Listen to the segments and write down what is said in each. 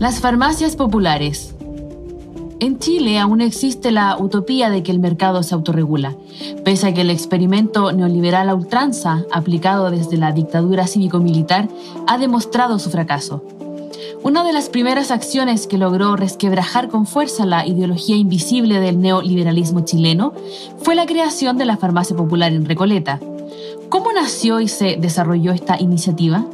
Las farmacias populares. En Chile aún existe la utopía de que el mercado se autorregula, pese a que el experimento neoliberal a ultranza, aplicado desde la dictadura cívico-militar, ha demostrado su fracaso. Una de las primeras acciones que logró resquebrajar con fuerza la ideología invisible del neoliberalismo chileno fue la creación de la farmacia popular en Recoleta. ¿Cómo nació y se desarrolló esta iniciativa?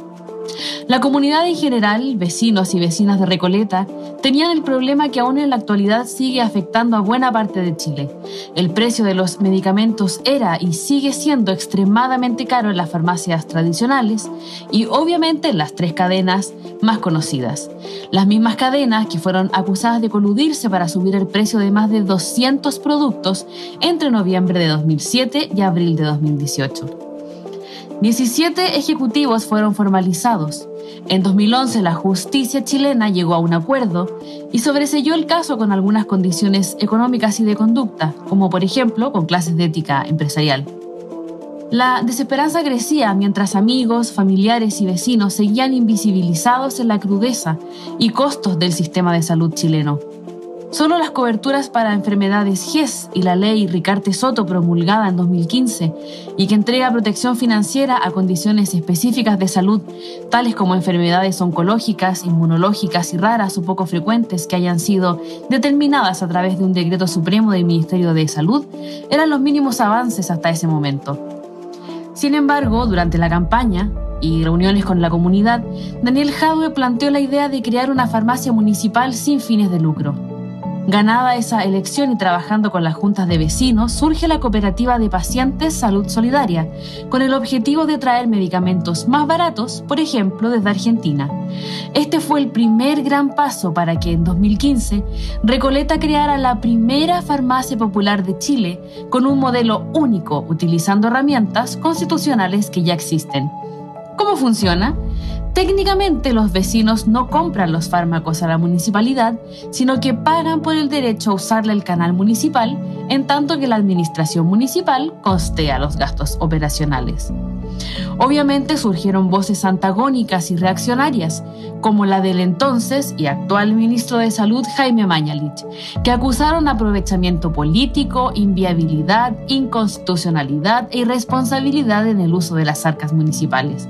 La comunidad en general, vecinos y vecinas de Recoleta, tenían el problema que aún en la actualidad sigue afectando a buena parte de Chile. El precio de los medicamentos era y sigue siendo extremadamente caro en las farmacias tradicionales y obviamente en las tres cadenas más conocidas. Las mismas cadenas que fueron acusadas de coludirse para subir el precio de más de 200 productos entre noviembre de 2007 y abril de 2018. 17 ejecutivos fueron formalizados. En 2011 la justicia chilena llegó a un acuerdo y sobreselló el caso con algunas condiciones económicas y de conducta, como por ejemplo con clases de ética empresarial. La desesperanza crecía mientras amigos, familiares y vecinos seguían invisibilizados en la crudeza y costos del sistema de salud chileno. Solo las coberturas para enfermedades GES y la ley Ricarte Soto promulgada en 2015 y que entrega protección financiera a condiciones específicas de salud, tales como enfermedades oncológicas, inmunológicas y raras o poco frecuentes que hayan sido determinadas a través de un decreto supremo del Ministerio de Salud, eran los mínimos avances hasta ese momento. Sin embargo, durante la campaña, y reuniones con la comunidad, Daniel Jadwe planteó la idea de crear una farmacia municipal sin fines de lucro. Ganada esa elección y trabajando con las juntas de vecinos, surge la cooperativa de pacientes Salud Solidaria, con el objetivo de traer medicamentos más baratos, por ejemplo, desde Argentina. Este fue el primer gran paso para que en 2015 Recoleta creara la primera farmacia popular de Chile con un modelo único, utilizando herramientas constitucionales que ya existen. ¿Cómo funciona? Técnicamente los vecinos no compran los fármacos a la municipalidad, sino que pagan por el derecho a usarle el canal municipal, en tanto que la administración municipal costea los gastos operacionales. Obviamente surgieron voces antagónicas y reaccionarias, como la del entonces y actual ministro de Salud Jaime Mañalich, que acusaron aprovechamiento político, inviabilidad, inconstitucionalidad e irresponsabilidad en el uso de las arcas municipales.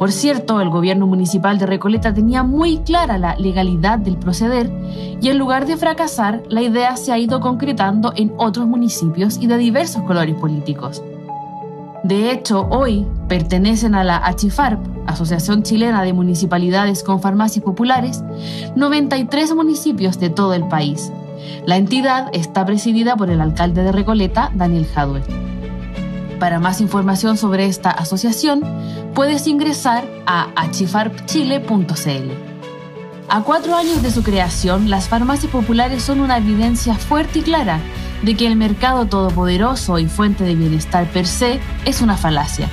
Por cierto, el gobierno municipal de Recoleta tenía muy clara la legalidad del proceder y en lugar de fracasar, la idea se ha ido concretando en otros municipios y de diversos colores políticos. De hecho, hoy pertenecen a la ACHIFARP, Asociación Chilena de Municipalidades con Farmacias Populares, 93 municipios de todo el país. La entidad está presidida por el alcalde de Recoleta, Daniel Jadwe. Para más información sobre esta asociación, puedes ingresar a achifarpchile.cl. A cuatro años de su creación, las farmacias populares son una evidencia fuerte y clara de que el mercado todopoderoso y fuente de bienestar per se es una falacia.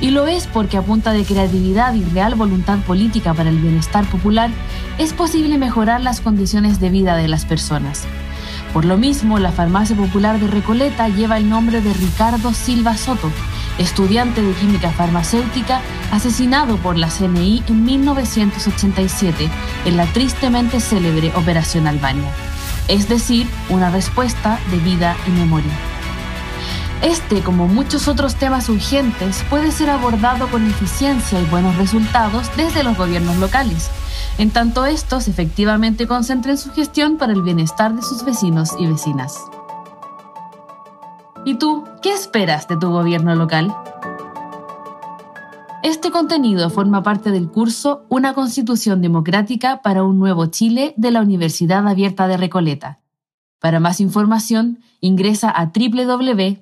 Y lo es porque a punta de creatividad y real voluntad política para el bienestar popular es posible mejorar las condiciones de vida de las personas. Por lo mismo, la farmacia popular de Recoleta lleva el nombre de Ricardo Silva Soto, estudiante de química farmacéutica asesinado por la CNI en 1987 en la tristemente célebre Operación Albania. Es decir, una respuesta de vida y memoria. Este, como muchos otros temas urgentes, puede ser abordado con eficiencia y buenos resultados desde los gobiernos locales en tanto estos efectivamente concentren su gestión para el bienestar de sus vecinos y vecinas. ¿Y tú, qué esperas de tu gobierno local? Este contenido forma parte del curso Una Constitución Democrática para un Nuevo Chile de la Universidad Abierta de Recoleta. Para más información, ingresa a www.uar.cl.